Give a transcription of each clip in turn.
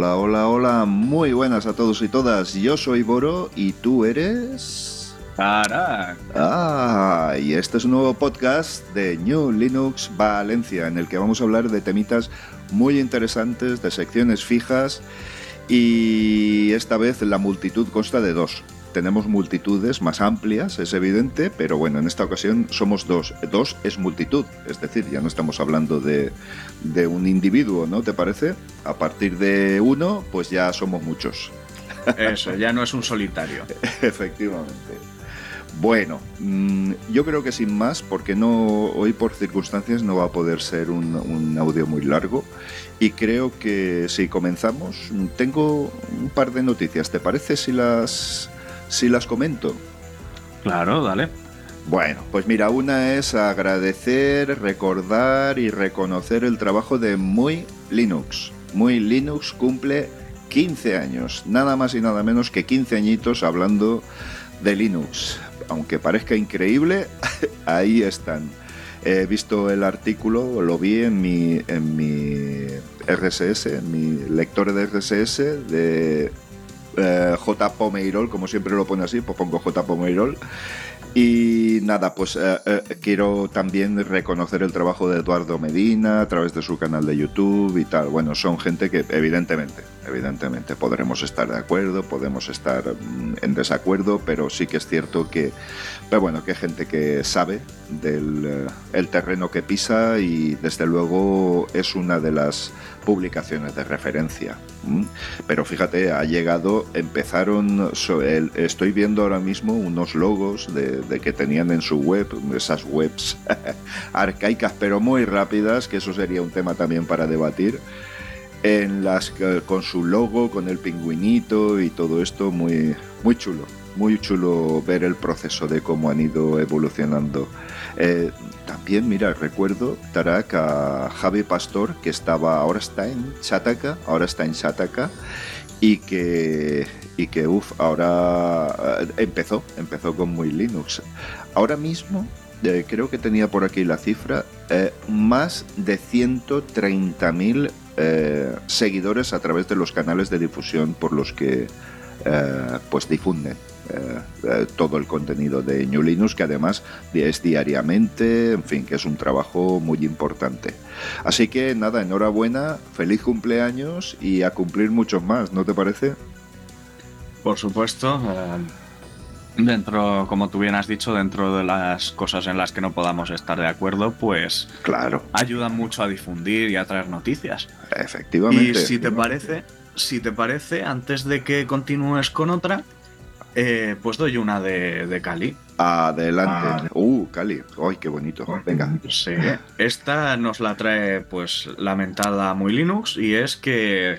Hola, hola, hola, muy buenas a todos y todas. Yo soy Boro y tú eres... Tarak. Ah, y este es un nuevo podcast de New Linux Valencia, en el que vamos a hablar de temitas muy interesantes, de secciones fijas, y esta vez la multitud consta de dos. Tenemos multitudes más amplias, es evidente, pero bueno, en esta ocasión somos dos. Dos es multitud, es decir, ya no estamos hablando de, de un individuo, ¿no? ¿Te parece? A partir de uno, pues ya somos muchos. Eso, ya no es un solitario. Efectivamente. Bueno, mm, yo creo que sin más, porque no hoy por circunstancias no va a poder ser un, un audio muy largo. Y creo que si comenzamos, tengo un par de noticias. ¿Te parece si las, si las comento? Claro, dale. Bueno, pues mira, una es agradecer, recordar y reconocer el trabajo de Muy Linux. Muy Linux cumple 15 años, nada más y nada menos que 15 añitos hablando de Linux. Aunque parezca increíble, ahí están. He visto el artículo, lo vi en mi, en mi RSS, en mi lector de RSS de eh, J. Pomeirol, como siempre lo pone así, pues pongo J. Pomeirol. Y nada, pues eh, eh, quiero también reconocer el trabajo de Eduardo Medina a través de su canal de YouTube y tal. Bueno, son gente que evidentemente, evidentemente podremos estar de acuerdo, podemos estar mm, en desacuerdo, pero sí que es cierto que, pero bueno, que gente que sabe del eh, terreno que pisa y desde luego es una de las publicaciones de referencia. ¿m? Pero fíjate, ha llegado, empezaron, estoy viendo ahora mismo unos logos de, de que tenían en su web, esas webs arcaicas pero muy rápidas, que eso sería un tema también para debatir, en las que- con su logo, con el pingüinito y todo esto, muy, muy chulo. Muy chulo ver el proceso de cómo han ido evolucionando. Eh, también, mira, recuerdo, Tarak, a Javi Pastor, que estaba, ahora está en Chataca, ahora está en Chataca, y que, y que uff, ahora eh, empezó, empezó con muy Linux. Ahora mismo, eh, creo que tenía por aquí la cifra, más de 130.000 eh, seguidores a través de los canales de difusión por los que pues difunden eh, eh, todo el contenido de New Linux, que además es diariamente, en fin, que es un trabajo muy importante. Así que nada, enhorabuena, feliz cumpleaños y a cumplir muchos más, ¿no te parece? Por supuesto. eh, dentro, como tú bien has dicho, dentro de las cosas en las que no podamos estar de acuerdo, pues Claro, ayudan mucho a difundir y a traer noticias. efectivamente. Y si te parece, si te parece, antes de que continúes con otra, eh, pues doy una de, de Cali. Adelante. Uh, Cali. Ay, qué bonito. Venga. Sí. Esta nos la trae, pues, lamentada muy Linux y es que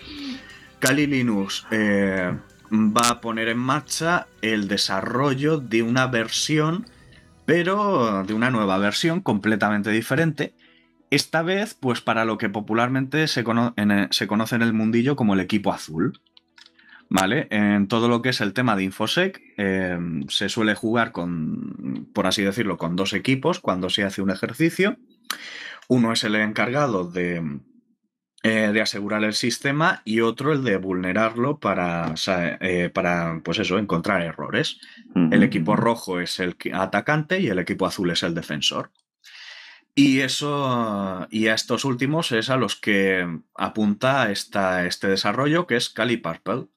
Kali Linux eh, va a poner en marcha el desarrollo de una versión, pero de una nueva versión completamente diferente. Esta vez, pues, para lo que popularmente se, cono- en el- se conoce en el mundillo como el equipo azul. ¿Vale? En todo lo que es el tema de InfoSec, eh, se suele jugar con, por así decirlo, con dos equipos cuando se hace un ejercicio. Uno es el encargado de, eh, de asegurar el sistema y otro el de vulnerarlo para, eh, para pues eso, encontrar errores. El equipo rojo es el atacante y el equipo azul es el defensor. Y eso, y a estos últimos es a los que apunta esta, este desarrollo que es Cali Purple.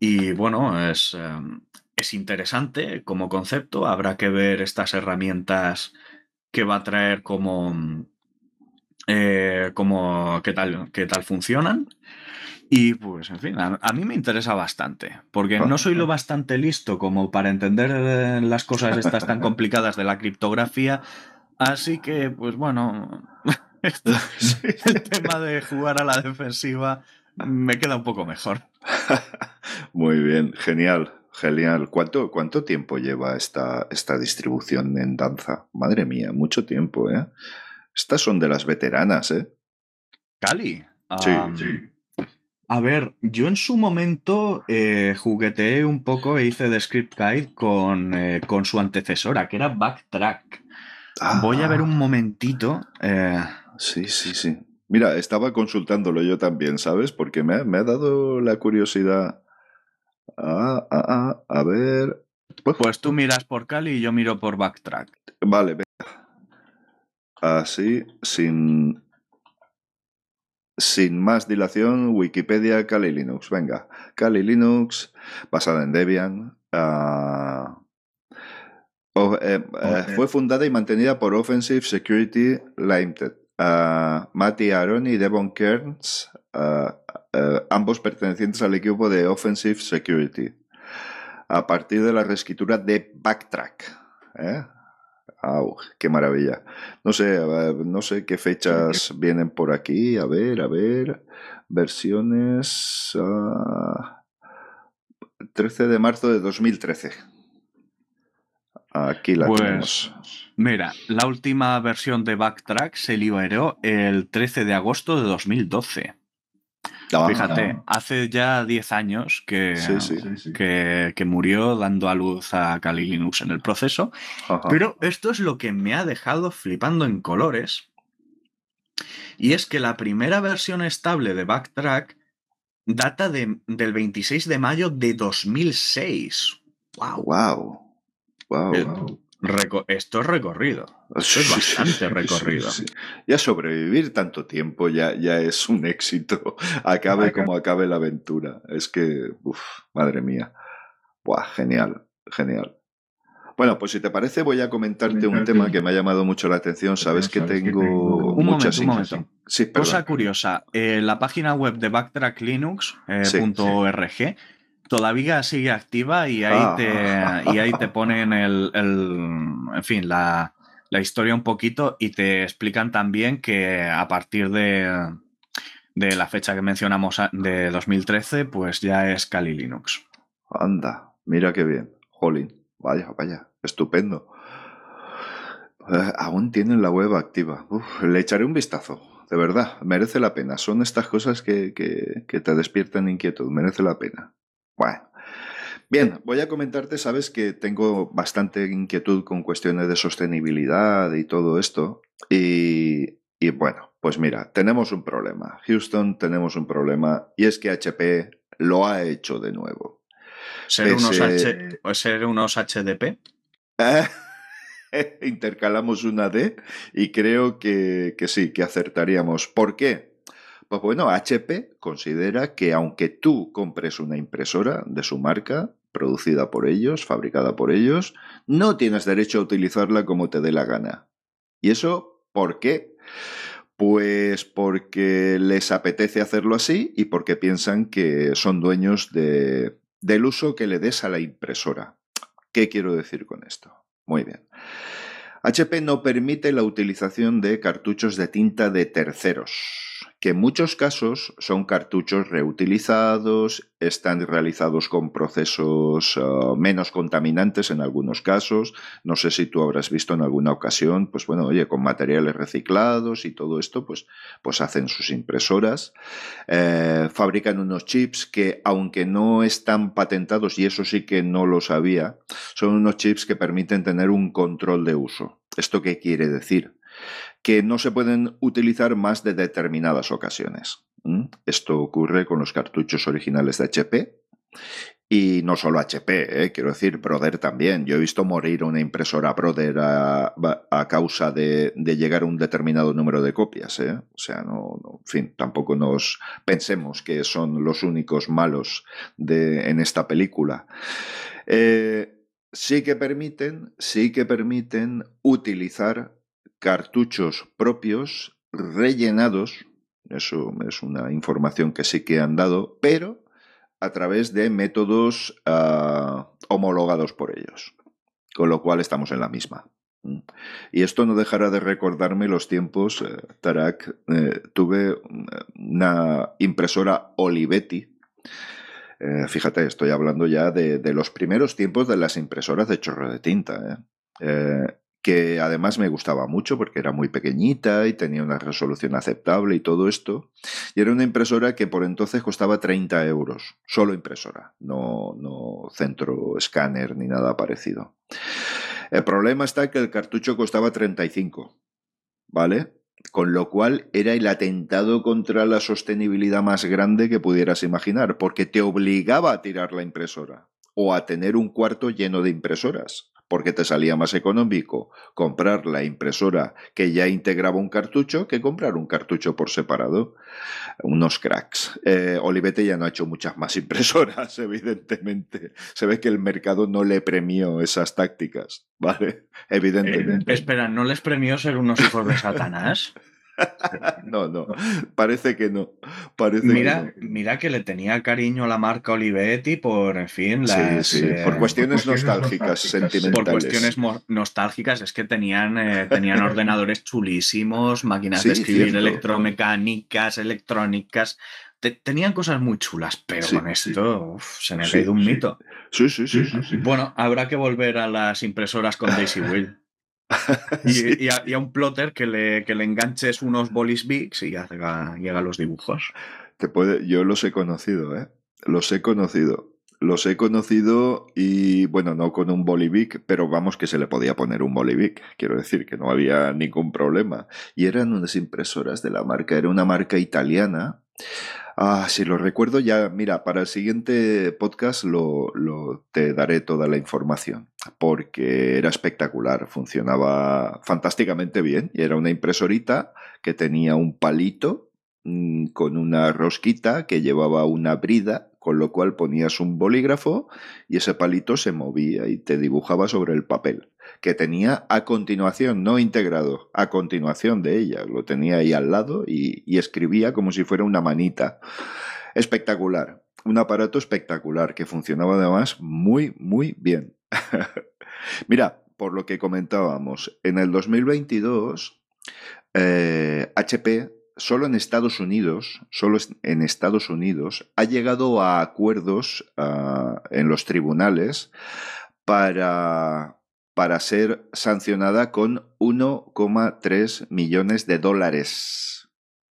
Y bueno, es, eh, es interesante como concepto. Habrá que ver estas herramientas que va a traer como, eh, como qué tal, qué tal funcionan. Y pues, en fin, a, a mí me interesa bastante, porque no soy lo bastante listo como para entender eh, las cosas estas tan complicadas de la criptografía, Así que, pues bueno, el tema de jugar a la defensiva me queda un poco mejor. Muy bien, genial, genial. ¿Cuánto, cuánto tiempo lleva esta, esta distribución en danza? Madre mía, mucho tiempo, ¿eh? Estas son de las veteranas, ¿eh? Cali. Sí, am, A ver, yo en su momento eh, jugueteé un poco e hice de script guide con, eh, con su antecesora, que era Backtrack. Voy a ver un momentito. eh, Sí, sí, sí. Mira, estaba consultándolo yo también, ¿sabes? Porque me, ha- me ha dado la curiosidad. Ah, ah, ah, a ver. Pues, pues tú miras por Cali y yo miro por Backtrack. vale, venga. Así, sin. Sin más dilación, Wikipedia Kali Linux. Venga, Kali Linux, basada en Debian. o- eh, eh, fue fundada y mantenida por Offensive Security Limited. Matty Aaron y Devon Kearns, ambos pertenecientes al equipo de Offensive Security, a partir de la reescritura de Backtrack. ¿eh? Au, ¡Qué maravilla! No sé, no sé qué fechas vienen por aquí. A ver, a ver. Versiones. ah, 13 de marzo de 2013. Aquí la Pues, tenemos. Mira, la última versión de Backtrack se liberó el 13 de agosto de 2012. Ah, Fíjate, hace ya 10 años que, Sí, sí. que, que murió dando a luz a Kali Linux en el proceso. ajá. Pero esto es lo que me ha dejado flipando en colores. Y es que la primera versión estable de Backtrack data de- del 26 de mayo de 2006. ¡Wow! Wow. Wow. Reco- esto es recorrido. Esto es bastante recorrido. Ya sobrevivir tanto tiempo ya, ya es un éxito. Acabe como acabe la aventura. Es que, uff, madre mía. Buah, genial, genial. Bueno, pues si te parece, voy a comentarte un tema que me ha llamado mucho la atención. Sabes que tengo Un muchas momento, un inquietud- momento. Sí, perdón. Cosa curiosa, eh, la página web de backtracklinux.org Sí, .org todavía sigue activa y ahí, Ah. te, y ahí te ponen el, el- en fin, la, la historia un poquito y te explican también que a partir de, de la fecha que mencionamos de 2013, pues ya es Kali Linux. Anda, mira qué bien. Jolín, vaya, vaya, estupendo. Eh, aún tienen la web activa. Uf, le echaré un vistazo, de verdad, merece la pena. Son estas cosas que, que- que te despiertan inquietud, merece la pena. Bueno. Bien, voy a comentarte, sabes que tengo bastante inquietud con cuestiones de sostenibilidad y todo esto. Y, y bueno, pues mira, tenemos un problema. Houston, tenemos un problema. Y es que HP lo ha hecho de nuevo. ¿Ser, unos, Ese- H- o ser unos HDP? Intercalamos una D y creo que, que sí, que acertaríamos. ¿Por qué? Pues bueno, HP considera que aunque tú compres una impresora de su marca, producida por ellos, fabricada por ellos, no tienes derecho a utilizarla como te dé la gana. ¿Y eso por qué? Pues porque les apetece hacerlo así y porque piensan que son dueños de, del uso que le des a la impresora. ¿Qué quiero decir con esto? Muy bien. HP no permite la utilización de cartuchos de tinta de terceros, que en muchos casos son cartuchos reutilizados, están realizados con procesos uh, menos contaminantes en algunos casos. No sé si tú habrás visto en alguna ocasión, pues bueno, oye, con materiales reciclados y todo esto, pues, pues hacen sus impresoras. Eh, fabrican unos chips que, aunque no están patentados, y eso sí que no lo sabía, son unos chips que permiten tener un control de uso. ¿Esto qué quiere decir? Que no se pueden utilizar más de determinadas ocasiones. ¿Mm? Esto ocurre con los cartuchos originales de HP. Y no solo HP, ¿eh? quiero decir, Brother también. Yo he visto morir una impresora Brother a, causa de, de, llegar a un determinado número de copias. ¿eh? O sea, no, en fin, tampoco nos pensemos que son los únicos malos de, en esta película. Eh, sí que permiten, sí que permiten utilizar cartuchos propios rellenados, eso es una información que sí que han dado, pero a través de métodos uh, homologados por ellos. Con lo cual estamos en la misma. Y esto no dejará de recordarme los tiempos, eh, Tarak. Eh, tuve una impresora Olivetti. Eh, fíjate, estoy hablando ya de, los primeros tiempos de las impresoras de chorro de tinta que además me gustaba mucho porque era muy pequeñita y tenía una resolución aceptable y todo esto. Y era una impresora que por entonces costaba 30 euros, solo impresora, no, no centro escáner ni nada parecido. El problema está que el cartucho costaba 35, ¿vale? Con lo cual era el atentado contra la sostenibilidad más grande que pudieras imaginar, porque te obligaba a tirar la impresora o a tener un cuarto lleno de impresoras porque te salía más económico comprar la impresora que ya integraba un cartucho que comprar un cartucho por separado. Unos cracks. Eh, Olivete ya no ha hecho muchas más impresoras, evidentemente. Se ve que el mercado no le premió esas tácticas, ¿vale? Evidentemente. Eh, espera, ¿no les premió ser unos hijos de Satanás? no, no, parece que no. Parece mira, que mira que le tenía cariño a la marca Olivetti por, en fin, las, sí, sí. por, eh, cuestiones nostálgicas, sentimentales. Por cuestiones nostálgicas, es que tenían, eh, tenían ordenadores chulísimos, máquinas Sí, de escribir cierto. electromecánicas, electrónicas. Te- tenían cosas muy chulas, pero con esto uf, se me ha caído un mito. Sí, sí, sí. sí, sí. Bueno, habrá que volver a las impresoras con Daisy Wheel. Y, a, y a un plotter que le, que le enganches unos bolis bigs y haga, y haga los dibujos. Te puede, yo los he conocido, ¿eh? Los he conocido. Los he conocido y, bueno, no con un bolivic, pero vamos que se le podía poner un bolivic. Quiero decir que no había ningún problema. Y eran unas impresoras de la marca, era una marca italiana. Ah, si lo recuerdo. Ya, mira, para el siguiente podcast lo, te daré toda la información, porque era espectacular, funcionaba fantásticamente bien y era una impresorita que tenía un palito mm, con una rosquita que llevaba una brida, con lo cual ponías un bolígrafo y ese palito se movía y te dibujaba sobre el papel, que tenía a continuación, no integrado, a continuación de ella, lo tenía ahí al lado y, escribía como si fuera una manita. Espectacular, un aparato espectacular que funcionaba además muy, muy bien. Mira, por lo que comentábamos, en el 2022 eh, HP solo en Estados Unidos, solo en Estados Unidos, ha llegado a acuerdos ah, en los tribunales para, para ser sancionada con 1,3 millones de dólares.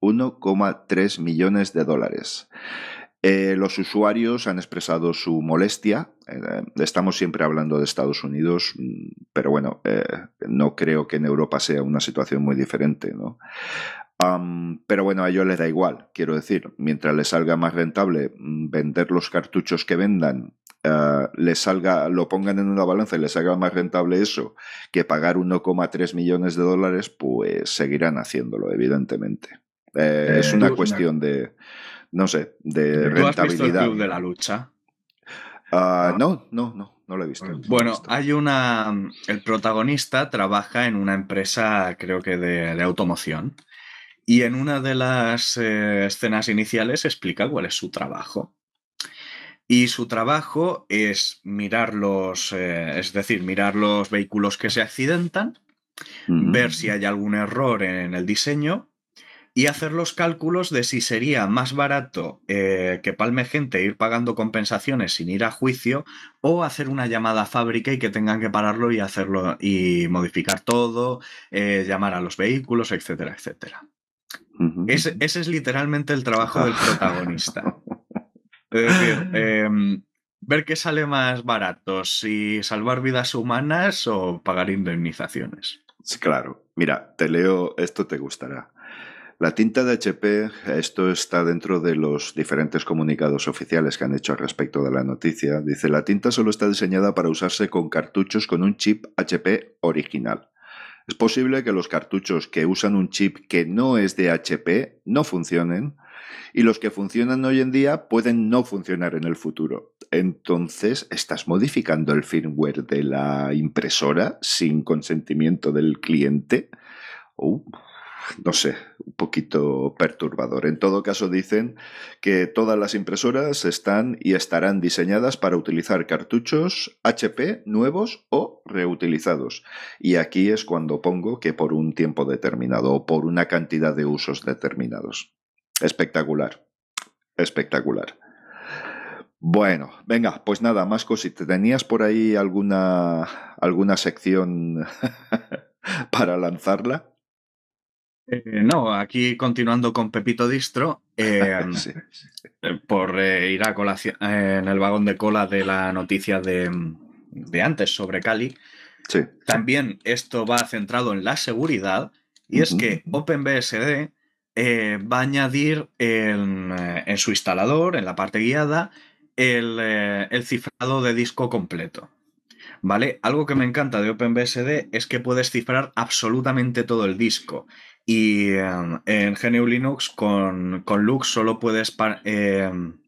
1,3 millones de dólares. Eh, los usuarios han expresado su molestia. Eh, estamos siempre hablando de Estados Unidos, pero bueno, eh, no creo que en Europa sea una situación muy diferente, ¿no? Pero bueno, a ellos les da igual, quiero decir, mientras les salga más rentable mm, vender los cartuchos que vendan, eh, les salga, lo pongan en una balanza y les salga más rentable eso que pagar 1,3 millones de dólares, pues seguirán haciéndolo, evidentemente. Eh, es Eh, una cuestión de, no sé, de ¿Tú has visto el rentabilidad. Club de la Lucha? Ah, no, no, no, no lo he visto. no lo he Bueno, visto. hay una. El protagonista trabaja en una empresa, creo que de, de automoción. Y en una de las eh, escenas iniciales explica cuál es su trabajo. Y su trabajo es mirar los, eh, es decir, mirar los vehículos que se accidentan, ver si hay algún error en el diseño y hacer los cálculos de si sería más barato eh, que palme gente ir pagando compensaciones sin ir a juicio o hacer una llamada a fábrica y que tengan que pararlo y hacerlo y modificar todo, eh, llamar a los vehículos, etcétera, etcétera. Ese, ese es literalmente el trabajo del protagonista. Es decir, em, ver qué sale más barato, si salvar vidas humanas o pagar indemnizaciones. Sí, Claro, mira, te leo, esto te gustará. La tinta de HP, esto está dentro de los diferentes comunicados oficiales que han hecho al respecto de la noticia. Dice, la tinta solo está diseñada para usarse con cartuchos con un chip HP original. Es posible que los cartuchos que usan un chip que no es de HP no funcionen y los que funcionan hoy en día pueden no funcionar en el futuro. Entonces, ¿estás modificando el firmware de la impresora sin consentimiento del cliente? Uh, no sé, un poquito perturbador. En todo caso, dicen que todas las impresoras están y estarán diseñadas para utilizar cartuchos HP nuevos o reutilizados. Y aquí es cuando pongo que por un tiempo determinado o por una cantidad de usos determinados. Espectacular. Espectacular. Bueno, venga, pues nada, más cositas. ¿Tenías por ahí alguna, alguna sección para lanzarla? Eh, no, aquí continuando con Pepito Distro, eh, eh, por ir a colación en el vagón de cola de la noticia de, antes sobre Cali, también esto va centrado en la seguridad y es que OpenBSD va a añadir en, su instalador, en la parte guiada, el, el cifrado de disco completo. ¿Vale? Algo que me encanta de OpenBSD es que puedes cifrar absolutamente todo el disco. Y em, en GNU Linux con, con Lux solo puedes, em,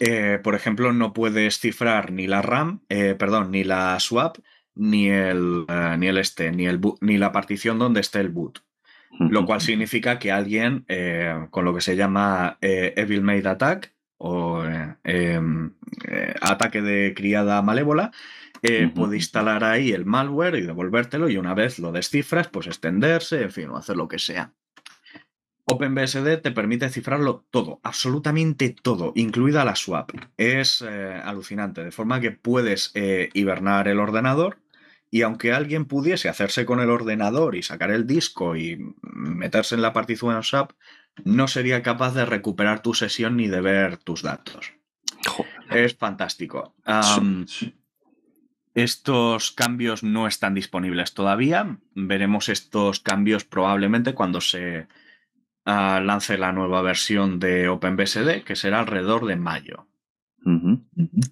eh, por ejemplo, no puedes cifrar ni la RAM, eh, perdón, ni la swap, ni el, eh, ni el este, ni, el ni la partición donde esté el boot. Lo cual significa que alguien con lo que se llama Evil Made Attack o em, ataque de criada malévola, eh, puede instalar ahí el malware y devolvértelo y una vez lo descifras, pues extenderse, en fin, o hacer lo que sea. OpenBSD te permite cifrarlo todo, absolutamente todo, incluida la swap. Es eh, alucinante, de forma que puedes eh, hibernar el ordenador y aunque alguien pudiese hacerse con el ordenador y sacar el disco y meterse en la partición swap, no sería capaz de recuperar tu sesión ni de ver tus datos. Es fantástico. Estos cambios no están disponibles todavía. Veremos estos cambios probablemente cuando se ah, lance la nueva versión de OpenBSD, que será alrededor de mayo.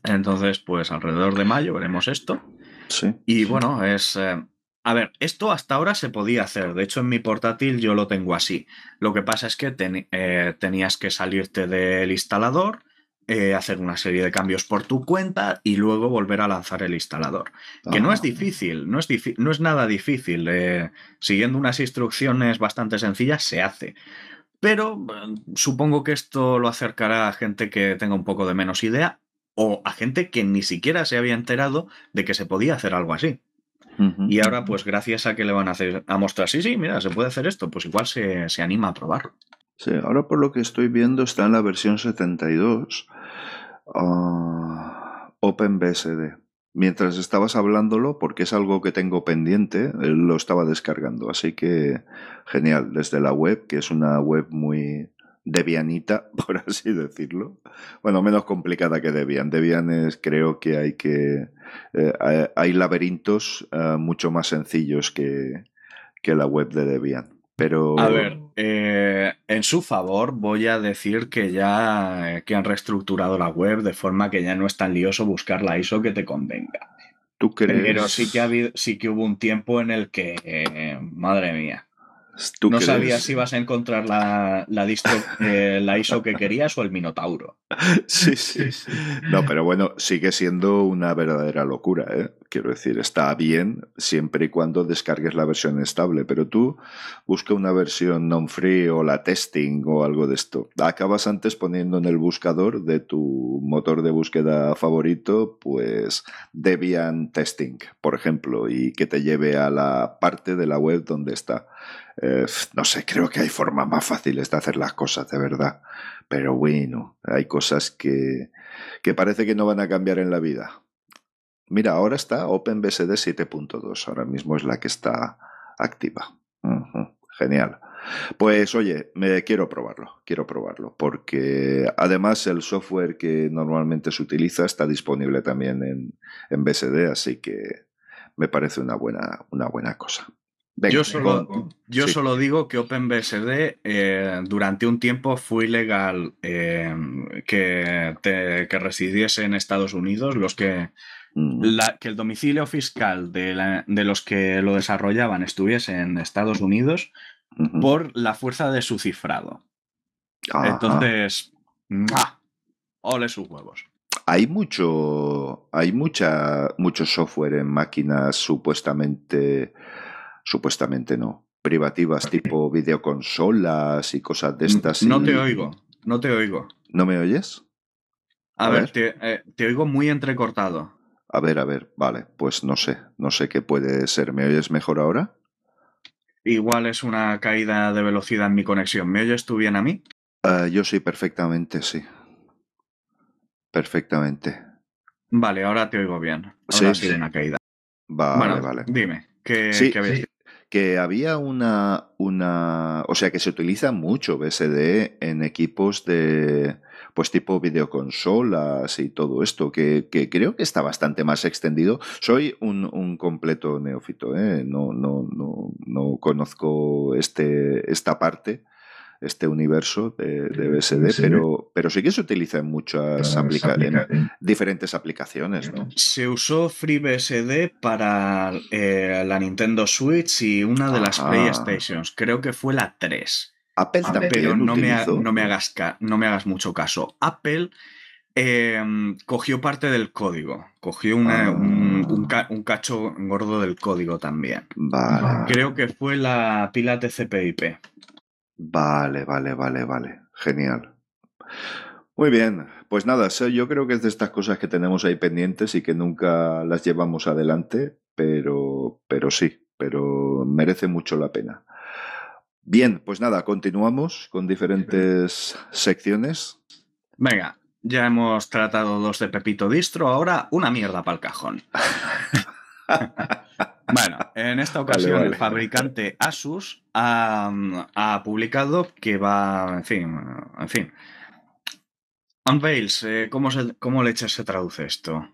Entonces, pues alrededor de mayo veremos esto. Sí. Y bueno, es... Eh, a ver, esto hasta ahora se podía hacer. De hecho, en mi portátil yo lo tengo así. Lo que pasa es que eh, tenías que salirte del instalador, eh, hacer una serie de cambios por tu cuenta y luego volver a lanzar el instalador. Que no es difícil, no es, no es nada difícil. Eh, siguiendo unas instrucciones bastante sencillas se hace. Pero supongo que esto lo acercará a gente que tenga un poco de menos idea o a gente que ni siquiera se había enterado de que se podía hacer algo así. Y ahora, pues gracias a que le van a, hacer, a mostrar, sí, sí, mira, se puede hacer esto, pues igual se, se anima a probarlo. Sí, ahora por lo que estoy viendo está en la versión 72 uh, OpenBSD. Mientras estabas hablándolo, porque es algo que tengo pendiente, él lo estaba descargando. Así que genial, desde la web, que es una web muy debianita, por así decirlo. Bueno, menos complicada que Debian. Debian es, creo que hay que... Eh, hay laberintos uh, mucho más sencillos que, que la web de Debian. A ver, eh, en su favor voy a decir que ya eh, que han reestructurado la web de forma que ya no es tan lioso buscar la ISO que te convenga. ¿Tú crees? Pero sí que, ha habido, sí que hubo un tiempo en el que, eh, madre mía, no sabías si ibas a encontrar la, la, eh, la ISO que querías o el Minotauro. Sí, sí, sí. No, pero bueno, sigue siendo una verdadera locura, ¿eh? Quiero decir, está bien siempre y cuando descargues la versión estable, pero tú busca una versión non-free o la testing o algo de esto. Acabas antes poniendo en el buscador de tu motor de búsqueda favorito, pues Debian Testing, por ejemplo, y que te lleve a la parte de la web donde está. Eh, no sé, creo que hay formas más fáciles de hacer las cosas, de verdad. Pero bueno, hay cosas que, que parece que no van a cambiar en la vida. Mira, ahora está OpenBSD 7.2, ahora mismo es la que está activa. Genial. Pues oye, me quiero probarlo, quiero probarlo, porque además el software que normalmente se utiliza está disponible también en, en BSD, así que me parece una buena, una buena cosa yo solo, yo solo digo que OpenBSD eh, durante un tiempo fue ilegal eh, que, que, residiese en Estados Unidos, los que, mm. que el domicilio fiscal de, los que lo desarrollaban estuviese en Estados Unidos por la fuerza de su cifrado. Entonces, ole sus huevos. Hay mucho, hay mucha, mucho software en máquinas supuestamente Supuestamente no. privativas tipo videoconsolas y cosas de estas. No y- te oigo, no te oigo. ¿No me oyes? A, A ver, ver. Te, eh, te oigo muy entrecortado. A ver, a ver, vale, pues no sé, no sé qué puede ser. ¿Me oyes mejor ahora? Igual es una caída de velocidad en mi conexión. ¿Me oyes tú bien a mí? Ah, yo sí, perfectamente, sí. Perfectamente. Vale, ahora te oigo bien. Ahora Sí, sí. una caída. Vale, bueno, vale. dime, ¿qué, Sí, qué habéis sí, que había una, una, o sea, que se utiliza mucho BSD en equipos de, pues tipo videoconsolas y todo esto, que, que creo que está bastante más extendido. Soy un, un completo neófito, ¿eh? no, no, no, no conozco este, esta parte, este universo de, de BSD, pero, pero sí que se utiliza en muchas aplica en diferentes aplicaciones, ¿no? Se usó FreeBSD para eh, la Nintendo Switch y una de las Ajá. PlayStations. Creo que fue la 3. Apple también Pero no me, ha- no, me hagas ca- no me hagas mucho caso. Apple eh, cogió parte del código. Cogió una- Ah. un, un ca- un cacho gordo del código también. Vale. Creo que fue la pila TCP/IP. Vale, vale, vale, vale. Genial. Muy bien. Pues nada, yo creo que es de estas cosas que tenemos ahí pendientes y que nunca las llevamos adelante, pero, pero sí, pero merece mucho la pena. Bien, pues nada, continuamos con diferentes secciones. Venga, ya hemos tratado dos de Pepito Distro, ahora una mierda para el cajón. Bueno, en esta ocasión vale. el fabricante Asus ha, ha publicado que va, en fin, en fin. Unveils, eh, ¿cómo, se, ¿cómo leches se traduce esto?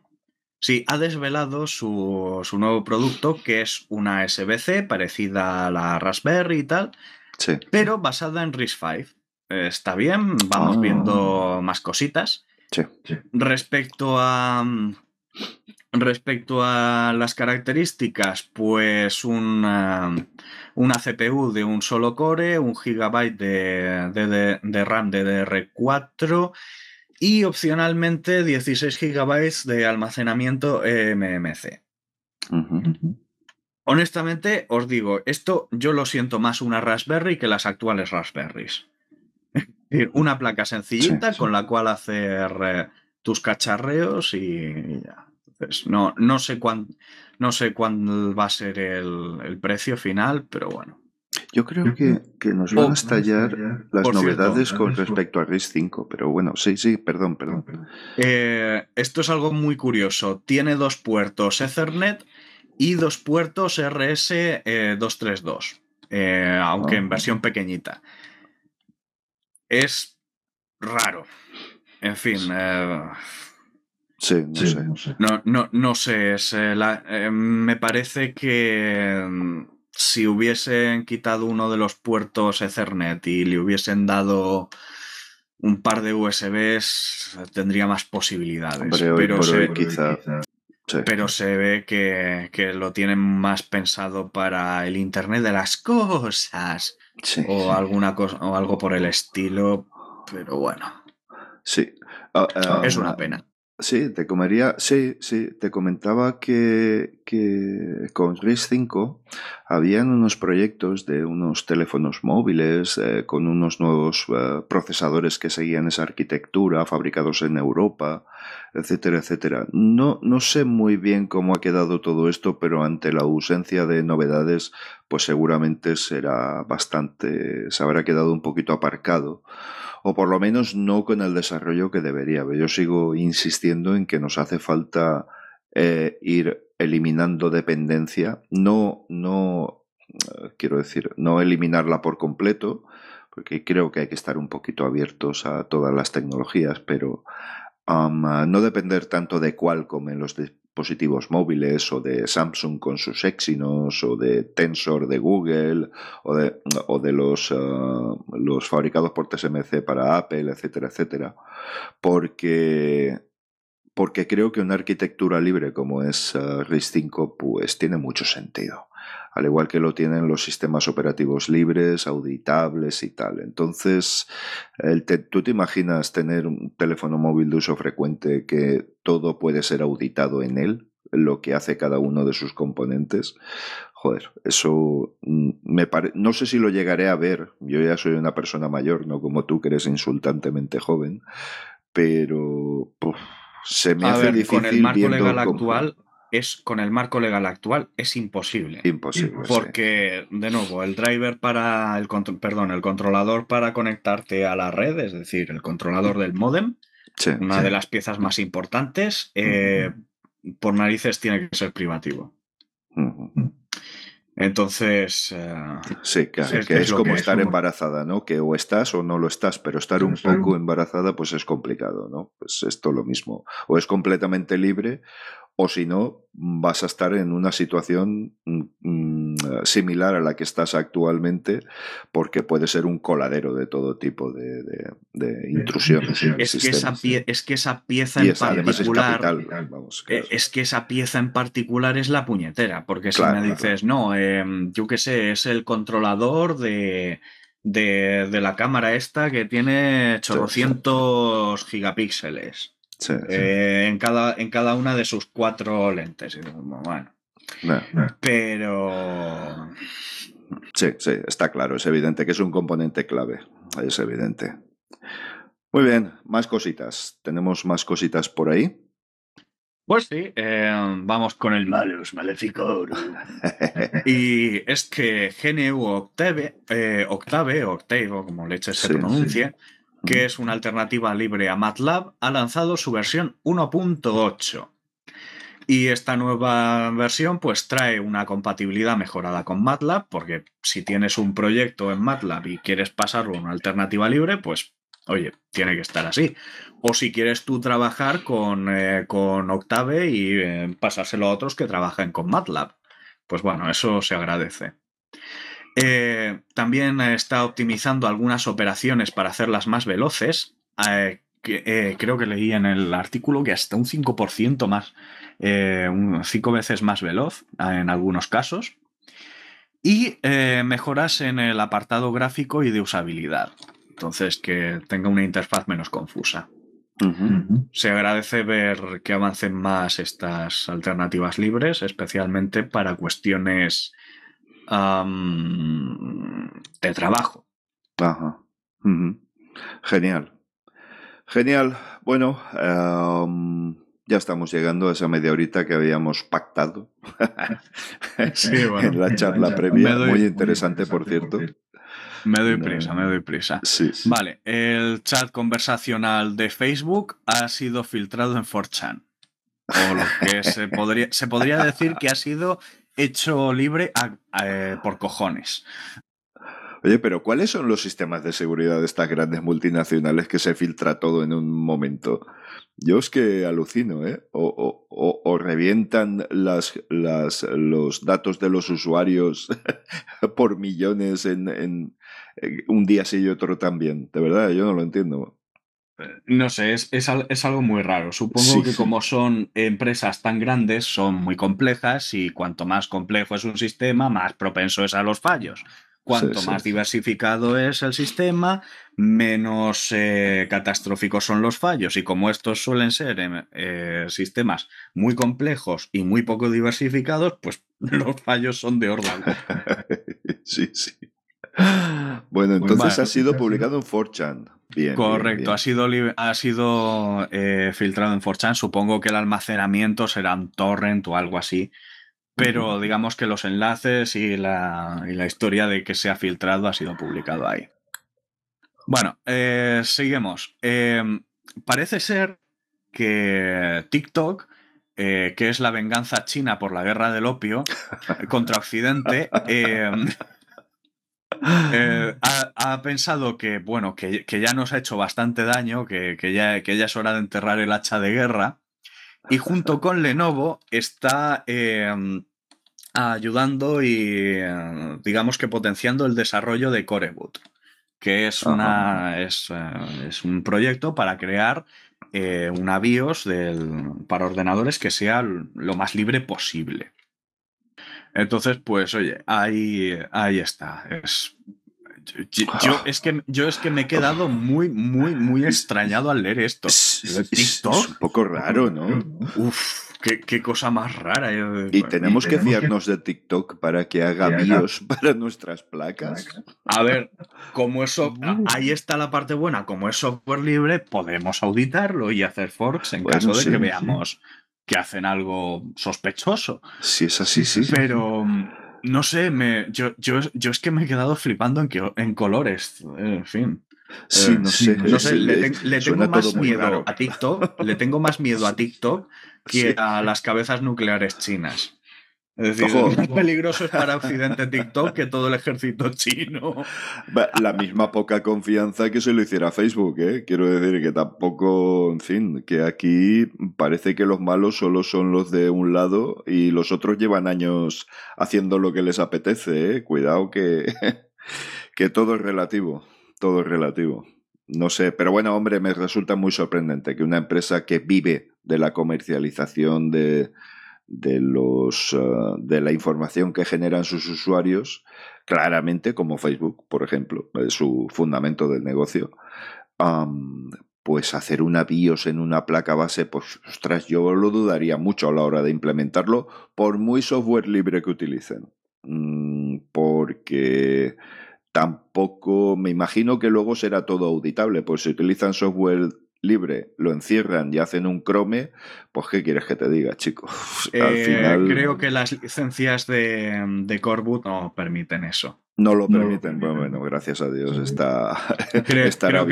Sí, ha desvelado su, su nuevo producto que es una SBC parecida a la Raspberry y tal, Sí. pero basada en RISC-V. Está bien, vamos Ah. viendo más cositas. Sí. Respecto a. Respecto a las características, pues una, una CPU de un solo core, un gigabyte de, de- de- RAM DDR4 y opcionalmente 16 gigabytes de almacenamiento MMC. Ujú. Honestamente, os digo, esto yo lo siento más una Raspberry que las actuales Raspberries. Una placa sencillita Sí, sí. con la cual hacer eh, tus cacharreos y ya. Entonces, no, no sé cuán, no sé cuál va a ser el, el precio final, pero bueno. Yo creo que, que nos van Oh, a estallar las por cierto, novedades con respecto a RIS 5, pero bueno, sí, sí, perdón, perdón. Eh, esto es algo muy curioso. Tiene dos puertos Ethernet y dos puertos RS232, eh, aunque en Ah. versión pequeñita. Es raro. En fin, Sí, no sé. no, no, no sé. es, eh, la- eh, me parece que mm, si hubiesen quitado uno de los puertos Ethernet y le hubiesen dado un par de USBs, tendría más posibilidades. Hombre, hoy pero por se- hoy quizá. Sí. pero se ve que, que lo tienen más pensado para el Internet de las cosas Sí, o alguna cosa o algo por el estilo. Pero bueno, sí. Ah, ah, es una pena. Sí, te comería. Sí, sí, te comentaba que, con RIS 5 habían unos proyectos de unos teléfonos móviles eh, con unos nuevos eh, procesadores que seguían esa arquitectura, fabricados en Europa, etcétera, etcétera. No, no sé muy bien cómo ha quedado todo esto, pero ante la ausencia de novedades, pues seguramente será bastante. se habrá quedado un poquito aparcado o por lo menos no con el desarrollo que debería. Yo sigo insistiendo en que nos hace falta eh, ir eliminando dependencia, no, no, eh, quiero decir, no eliminarla por completo, porque creo que hay que estar un poquito abiertos a todas las tecnologías, pero no depender tanto de Qualcomm en los dispositivos móviles o de Samsung con sus Exynos o de Tensor de Google o de, o de los, uh, los fabricados por TSMC para Apple, etcétera, etcétera, porque, porque creo que una arquitectura libre como es uh, RIS5 pues tiene mucho sentido al igual que lo tienen los sistemas operativos libres, auditables y tal. Entonces, tú te imaginas tener un teléfono móvil de uso frecuente que todo puede ser auditado en él, lo que hace cada uno de sus componentes. joder, eso mm, me pare... no sé si lo llegaré a ver. Yo ya soy una persona mayor, no como tú que eres insultantemente joven, pero se me hace difícil con el marco legal actual es con el marco legal actual es imposible. Imposible. Porque, de nuevo, el driver para el perdón, el controlador para conectarte a la red, es decir, el controlador del modem, una de las piezas más importantes, eh, por narices tiene que ser privativo. Entonces. Eh, sí, que, es, como estar embarazada, ¿no? Que o estás o no lo estás, pero estar un poco embarazada, pues es complicado, ¿no? Pues esto lo mismo. O es completamente libre, o si no, vas a estar en una situación mm, mm, similar a la que estás actualmente, porque puede ser un coladero de todo tipo de, intrusiones. es, que esa es, que esa pieza en particular. Es, que esa pieza en particular es la puñetera, porque si me dices, no, em, yo qué sé, es el controlador de. De, la cámara esta que tiene 800 gigapíxeles. Eh, en, cada, en cada una de sus cuatro lentes. Bueno. Pero. Sí, sí, está claro, es evidente que es un componente clave. Es evidente. Muy bien, más cositas. ¿Tenemos más cositas por ahí? Pues sí, eh, vamos con el malus maleficor. y es que GNU Octave, eh, Octave, Octave, como leche se pronuncia, que es una alternativa libre a MATLAB, ha lanzado su versión 1.8. Y esta nueva versión pues trae una compatibilidad mejorada con MATLAB, porque si tienes un proyecto en MATLAB y quieres pasarlo a una alternativa libre, pues oye, tiene que estar así. O si quieres tú trabajar con, eh, con Octave y eh, pasárselo a otros que trabajen con MATLAB, pues bueno, eso se agradece. Eh, también está optimizando algunas operaciones para hacerlas más veloces. Eh, eh, creo que leí en el artículo que hasta un 5% más, un 5 veces más veloz en algunos casos. Y mejoras en el apartado gráfico y de usabilidad. Entonces, que tenga una interfaz menos confusa. Se agradece ver que avancen más estas alternativas libres, especialmente para cuestiones de trabajo. Ajá. Genial. Genial. Bueno, ya estamos llegando a esa media horita que habíamos pactado en la charla previa. Muy interesante, por cierto. Me doy prisa, me doy prisa. Vale, el chat conversacional de Facebook ha sido filtrado en 4chan. O lo que se podría, se podría decir que ha sido hecho libre eh, por cojones. Oye, pero ¿cuáles son los sistemas de seguridad de estas grandes multinacionales que se filtra todo en un momento? Yo es que alucino, ¿eh? O, revientan los datos de los usuarios por millones en, un día sí y otro también. De verdad, yo no lo entiendo. No sé, es, algo muy raro. Supongo que como son empresas tan grandes, son muy complejas y cuanto más complejo es un sistema, más propenso es a los fallos. Cuanto más diversificado es el sistema, menos eh, catastróficos son los fallos. Y como estos suelen ser em, eh, sistemas muy complejos y muy poco diversificados, pues los fallos son de orden. sí, sí. Bueno, entonces ha sido publicado en 4chan. Correcto, ha sido, ha sido eh, filtrado en 4chan. Supongo que el almacenamiento será un torrent o algo así. Pero digamos que los enlaces y la, historia de que se ha filtrado ha sido publicado ahí. Bueno, eh, seguimos. Em, parece ser que TikTok, eh, que es la venganza china por la guerra del opio contra Occidente, em, eh, ha, pensado que, bueno, que, ya nos ha hecho bastante daño, que, ya, que, ya, es hora de enterrar el hacha de guerra. Y junto con Lenovo está em, ayudando y, eh, digamos que potenciando el desarrollo de Coreboot, que es, una, es, eh, es un proyecto para crear una BIOS del, para ordenadores que sea lo más libre posible. Entonces, pues oye, ahí, ahí está. Es, yo, es que, yo es que me he quedado muy, muy, muy extrañado al leer esto. Es, un poco raro, ¿no? Uf, qué, cosa más rara. y tenemos que fiarnos de TikTok para que haga BIOS para nuestras placas. A ver, como eso, ahí está la parte buena, como es software libre, podemos auditarlo y hacer forks en caso de que veamos que hacen algo sospechoso. Si es así, sí. Pero no sé, me, yo, yo, yo es que me he quedado flipando en, en colores. En fin. Sí, eh, no sé. No sé le, tengo más miedo a TikTok, le tengo más miedo a TikTok que a las cabezas nucleares chinas. Es decir, más peligroso es para Occidente TikTok que todo el ejército chino. La misma poca confianza que se lo hiciera Facebook, ¿eh? Quiero decir que tampoco, en fin, que aquí parece que los malos solo son los de un lado y los otros llevan años haciendo lo que les apetece, ¿eh? Cuidado que, que todo es relativo, todo es relativo. No sé, pero bueno, hombre, me resulta muy sorprendente que una empresa que vive de la comercialización de, de, los, eh, de la información que generan sus usuarios, claramente como Facebook, por ejemplo, su fundamento del negocio, pues hacer una BIOS en una placa base, pues ostras, yo lo dudaría mucho a la hora de implementarlo, por muy software libre que utilicen. Mm, porque tampoco me imagino que luego será todo auditable, pues si utilizan software libre, lo encierran y hacen un Chrome, pues ¿qué quieres que te diga, chico? Al eh, final... Creo que las licencias de, de Coreboot no permiten eso. No lo permiten. Bueno, gracias a Dios está, creo,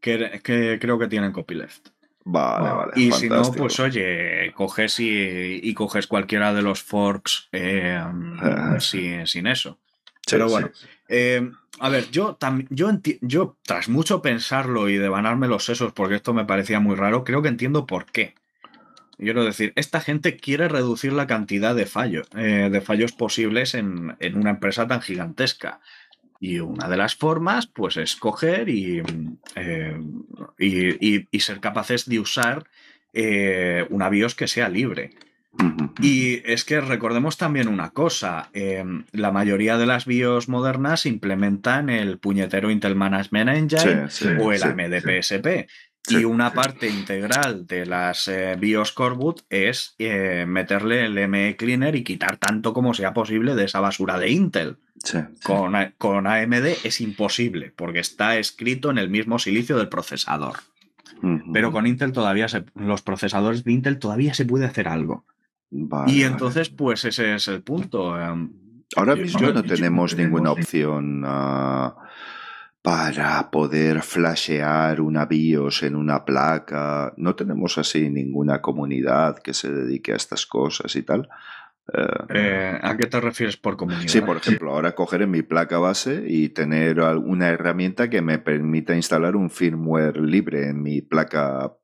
que, que, creo que tienen copyleft. Vale, vale. Y si no, pues oye, coges y, coges cualquiera de los forks eh, sin, sin, eso. Pero bueno, eh, a ver, yo, yo, yo tras mucho pensarlo y devanarme los sesos, porque esto me parecía muy raro, creo que entiendo por qué. Quiero decir, esta gente quiere reducir la cantidad de fallos, eh, de fallos posibles en, una empresa tan gigantesca. Y una de las formas, pues, es coger y, eh, y, ser capaces de usar una BIOS que sea libre. Y es que recordemos también una cosa, em, la mayoría de las BIOS modernas implementan el puñetero Intel Management Engine o el AMD PSP. Y una parte integral de las eh, BIOS Coreboot es eh, meterle el ME Cleaner y quitar tanto como sea posible de esa basura de Intel. Con, con, AMD es imposible, porque está escrito en el mismo silicio del procesador. Pero con Intel todavía los procesadores de Intel todavía se puede hacer algo y entonces, pues ese es el punto. Em, Ahora mismo no tenemos ninguna opción ah, para poder flashear una BIOS en una placa. No tenemos así ninguna comunidad que se dedique a estas cosas y tal. Eh, eh, ¿A qué te refieres por comunidad? Sí, por ejemplo, ahora coger en mi placa base y tener alguna herramienta que me permita instalar un firmware libre en mi placa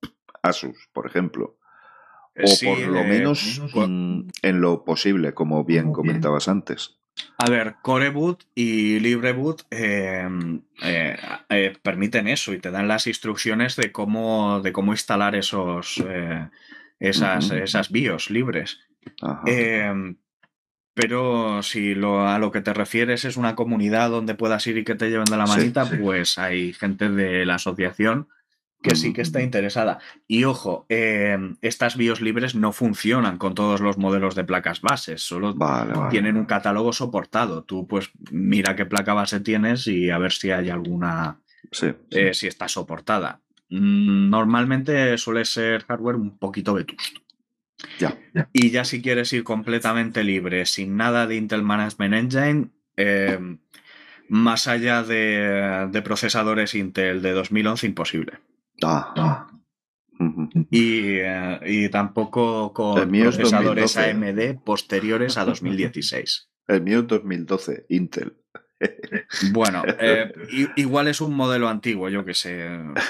Asus, por ejemplo. O por lo eh, menos en lo posible, como bien comentabas antes. A ver, Coreboot y LibreBoot em, eh, eh, permiten eso y te dan las instrucciones de cómo, de cómo instalar esos, esas, esas BIOS libres. Em, pero si lo, a lo que te refieres es una comunidad donde puedas ir y que te lleven de la manita, pues hay gente de la asociación que sí que está interesada. Y ojo, em, estas BIOS libres no funcionan con todos los modelos de placas bases, solo tienen un catálogo soportado. Tú pues mira qué placa base tienes y a ver si hay alguna, eh, si está soportada. Mm, normalmente suele ser hardware un poquito vetusto. Ya. Y ya si quieres ir completamente libre, sin nada de Intel Management Engine, em, más allá de, de procesadores Intel de 2011, imposible. Ah. Eh, y, tampoco con procesadores AMD posteriores a 2016. El mío es 2012, Intel. Bueno, eh, igual es un modelo antiguo, yo que sé.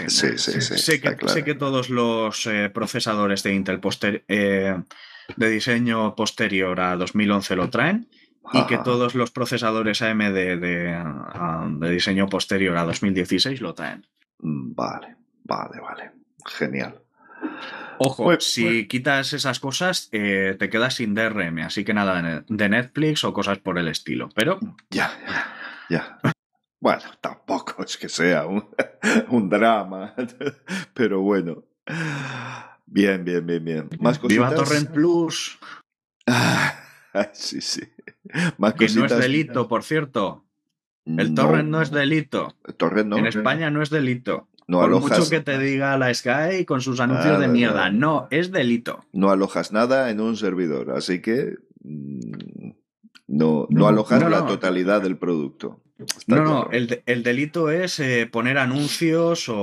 sí, sí, sí, sé, que, sé, que, todos los eh, procesadores de Intel de diseño posterior a 2011 lo traen y que todos los procesadores AMD de, de diseño posterior a 2016 lo traen. Mm, vale. Vale, vale. Genial. Ojo, pues, si pues quitas esas cosas, eh, te quedas sin DRM, así que nada de Netflix o cosas por el estilo. Pero. Ya, ya, ya. Bueno, tampoco es que sea un, drama, pero bueno. Bien, bien, bien, bien. ¿Más Viva cositas? Torrent Plus, Ah, sí, sí. Más que no es delito, por cierto. El torrent no es delito. Torrent no. En España no es delito. No Por alojas, mucho que te diga la Sky con sus anuncios Ah, de mierda. No, es delito. no alojas nada en un servidor, así que mm, no, no, No, alojas no, la totalidad del producto. Está No, no, el, de- el delito es eh, poner anuncios o,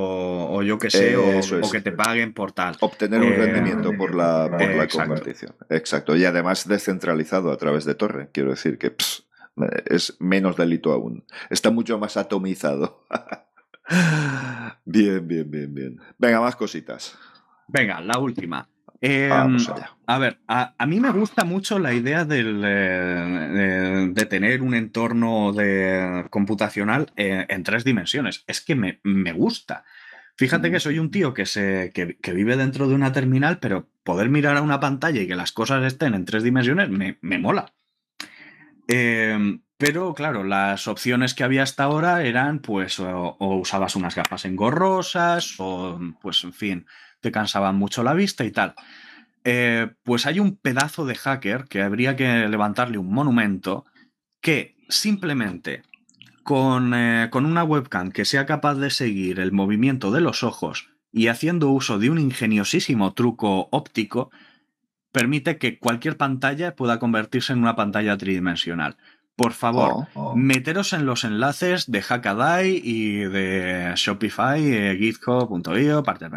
o yo que sé, o, Eso es. o que te paguen por tal. Obtener un Eh, rendimiento por la, por la exacto. convertición. Exacto. Y además descentralizado a través de Torre. Quiero decir que es menos delito aún. Está mucho más atomizado. bien, bien, bien, bien. Venga, más cositas. Venga, la última. Eh, Vamos allá. a ver, a, a mí me gusta mucho la idea del, eh, de, tener un entorno de, computacional eh, en tres dimensiones. Es que me, me gusta. Fíjate Mm. que soy un tío que, se, que, que vive dentro de una terminal, pero poder mirar a una pantalla y que las cosas estén en tres dimensiones me, me mola. Eh, pero claro, las opciones que había hasta ahora eran, pues, o, usabas unas gafas engorrosas, o, pues, en fin, te cansaban mucho la vista y tal. Eh, pues hay un pedazo de hacker que habría que levantarle un monumento que simplemente con, eh, con una webcam que sea capaz de seguir el movimiento de los ojos y haciendo uso de un ingeniosísimo truco óptico, permite que cualquier pantalla pueda convertirse en una pantalla tridimensional. Por favor, Oh, meteros en los enlaces de Hackaday y de Shopify, eh, github.io, parte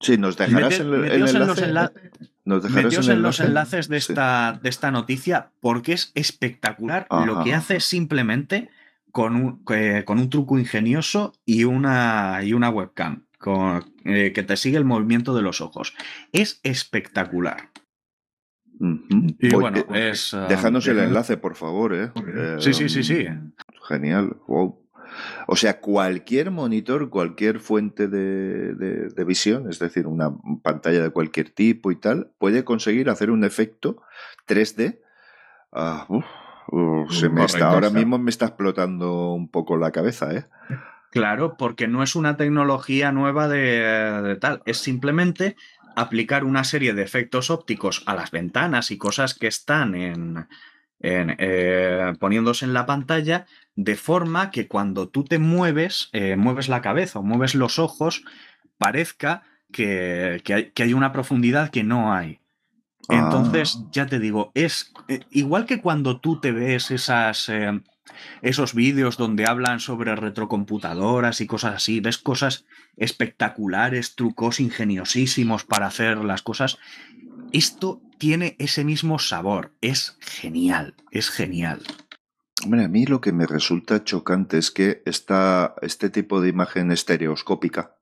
Sí, nos dejarás Mete- el, el meteos en los enlace. enla- Nos dejarás en los enlace? enlaces de Sí. esta, de esta noticia porque es espectacular lo Ajá. que hace simplemente con un, que- con un truco ingenioso y una, y una webcam con- eh, que te sigue el movimiento de los ojos. Es espectacular. Ujú. Y Voy- bueno, eh, es... ah, Déjanos el eh, enlace, por favor, ¿eh? Eh, Sí, sí, sí, sí. Genial, wow. O sea, cualquier monitor, cualquier fuente de, de- de visión, es decir, una pantalla de cualquier tipo y tal, puede conseguir hacer un efecto 3D. Ah, uf, uf, se me está, ahora mismo me está explotando un poco la cabeza, ¿eh? Claro, porque no es una tecnología nueva de, de tal, es simplemente aplicar una serie de efectos ópticos a las ventanas y cosas que están en, en, eh, poniéndose en la pantalla de forma que cuando tú te mueves, eh, mueves la cabeza o mueves los ojos, parezca que, que hay, que hay una profundidad que no hay. Entonces, ya te digo, es eh, igual que cuando tú te ves esas, esos vídeos donde hablan sobre retrocomputadoras y cosas así, ves cosas espectaculares, trucos ingeniosísimos para hacer las cosas. Esto tiene ese mismo sabor, es genial, es genial. Hombre, a mí lo que me resulta chocante es que esta, este tipo de imagen estereoscópica,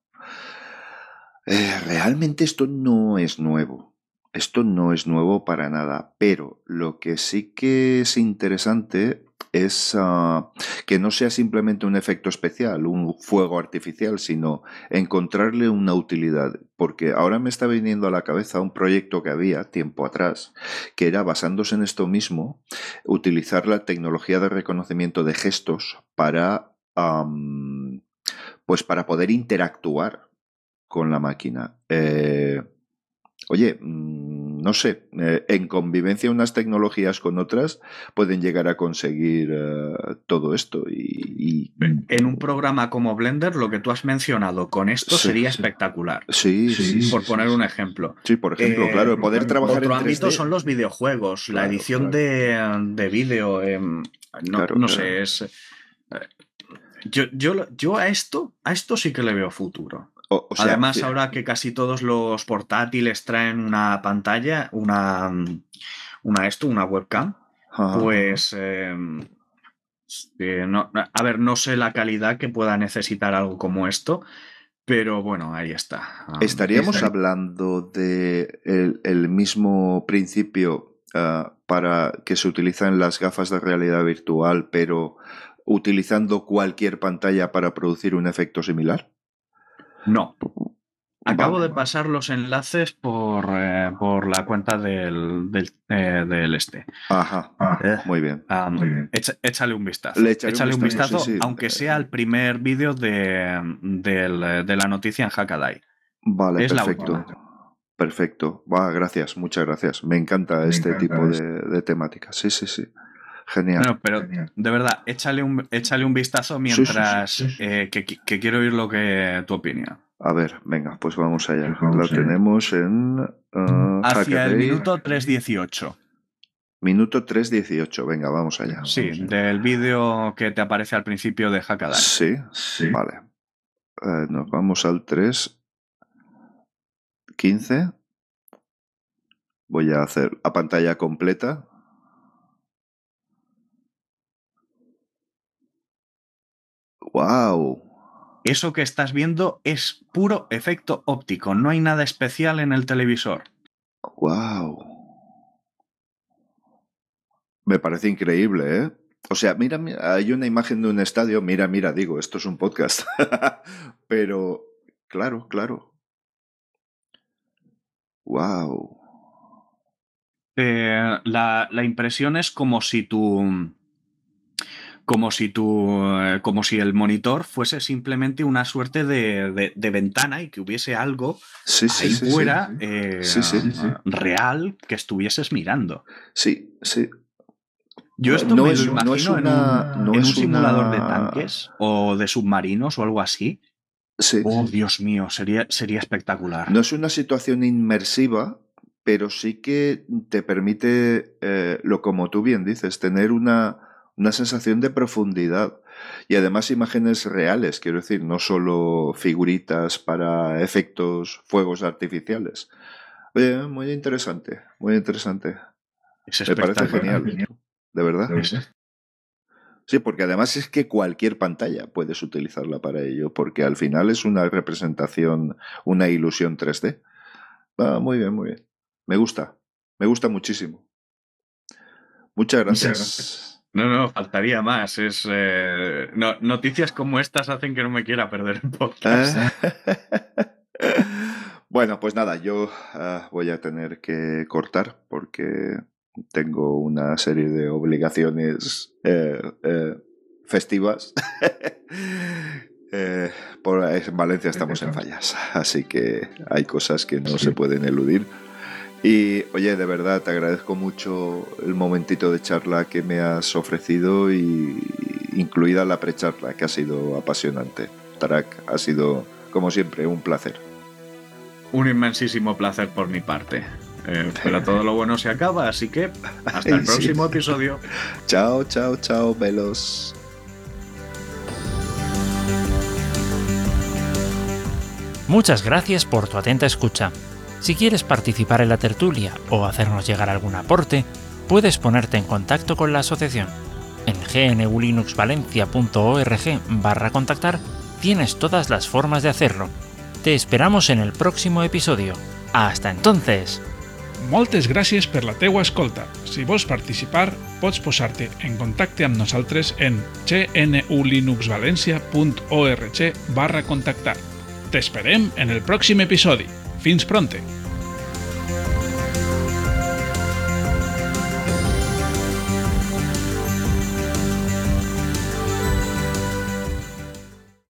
eh, realmente esto no es nuevo. Esto no es nuevo para nada, pero lo que sí que es interesante es ah, que no sea simplemente un efecto especial, un fuego artificial, sino encontrarle una utilidad. Porque ahora me está viniendo a la cabeza un proyecto que había tiempo atrás, que era basándose en esto mismo, utilizar la tecnología de reconocimiento de gestos para, pues para poder interactuar con la máquina. Eh, oye, mm, no sé, eh, en convivencia unas tecnologías con otras pueden llegar a conseguir eh, todo esto y, y- En un programa como Blender, lo que tú has mencionado con esto Sí, sería sí. espectacular. sí, sí, sí, por poner un ejemplo. Sí, por ejemplo, Eh, claro, poder trabajar Otro en 3D. ámbito son los videojuegos, la edición claro. de, de vídeo. em, no Claro, no claro. sé, es. eh, Yo, yo, yo a esto, a esto sí que le veo futuro. O- o sea, Además, sí, ahora que casi todos los portátiles traen una pantalla, una, mm, una esto, una webcam, ajá. pues em, eh, no- a ver, no sé la calidad que pueda necesitar algo como esto, pero bueno, ahí está. Ah, ¿Estaríamos hablando de el, el mismo principio ah, para que se utilizan las gafas de realidad virtual, pero utilizando cualquier pantalla para producir un efecto similar? No. Acabo Vale. de pasar los enlaces por, eh, por la cuenta del, del, eh, del este. Ajá, Eh, muy bien. echa- échale un vistazo. Le échale un vistazo, vistazo, sí, sí. aunque sea el primer vídeo de, de la noticia en Hackaday. Vale, es perfecto. Perfecto. Va, gracias, muchas gracias. Me encanta este tipo de, de temáticas. Sí, sí, sí. Genial. Bueno, pero de verdad, échale un, échale un vistazo mientras eh, que, que, quiero oír lo que tu opinión. A ver, venga, pues vamos allá. lo tenemos en. Uh, Hacia el minuto 3.18. Minuto 3.18, venga, vamos allá. Sí, del vídeo que te aparece al principio de Hackaday. Sí, sí. Vale. Eh, nos vamos al 3.15. Voy a hacer la pantalla completa. ¡Wow! Eso que estás viendo es puro efecto óptico, no hay nada especial en el televisor. ¡Wow! Me parece increíble, ¿eh? O sea, mira, hay una imagen de un estadio, mira, mira, digo, esto es un podcast. Pero, claro, claro. ¡Wow! Eh, la, la, impresión es como si tu. Como si tu. Eh, como si el monitor fuese simplemente una suerte de, de, de ventana y que hubiese algo sí, sí, ahí sí, fuera eh, real que estuvieses mirando. Sí, sí. Yo esto no me es, lo imagino no es una, en un, no en un simulador de tanques o de submarinos o algo así. Sí. Oh, Dios mío, sería, sería espectacular. No es una situación inmersiva, pero sí que te permite, eh, lo como tú bien dices, tener una, una sensación de profundidad y además imágenes reales, quiero decir, no solo figuritas para efectos, fuegos artificiales. Oye, muy interesante, muy interesante. Es Me parece genial, de verdad. Sí, porque además es que cualquier pantalla puedes utilizarla para ello, porque al final es una representación, una ilusión 3D. Ah, muy bien, muy bien. Me gusta, me gusta muchísimo. Muchas gracias. Muchas gracias. No, no, faltaría más. Es eh, no, noticias como estas hacen que no me quiera perder el podcast. bueno, pues nada, yo uh, voy a tener que cortar porque tengo una serie de obligaciones eh, eh, festivas. eh, por, en Valencia estamos en fallas, así que hay cosas que no se pueden eludir. Y oye, de verdad te agradezco mucho el momentito de charla que me has ofrecido y incluida la precharla que ha sido apasionante. Tarak, ha sido como siempre un placer. Un inmensísimo placer por mi parte. Eh, pero todo lo bueno se acaba, así que hasta el próximo sí. episodio. Chao, chao, chao, velos. Muchas gracias por tu atenta escucha. Si quieres participar en la tertulia o hacernos llegar algún aporte, puedes ponerte en contacto con la asociación. En gnulinuxvalencia.org barra contactar tienes todas las formas de hacerlo. Te esperamos en el próximo episodio. Hasta entonces! Moltes gràcies per la teua escolta. Si vols participar, pots posar-te en contacte amb nosaltres en gnulinuxvalencia.org barra contactar. T'esperem en el pròxim episodi. Fins pronte!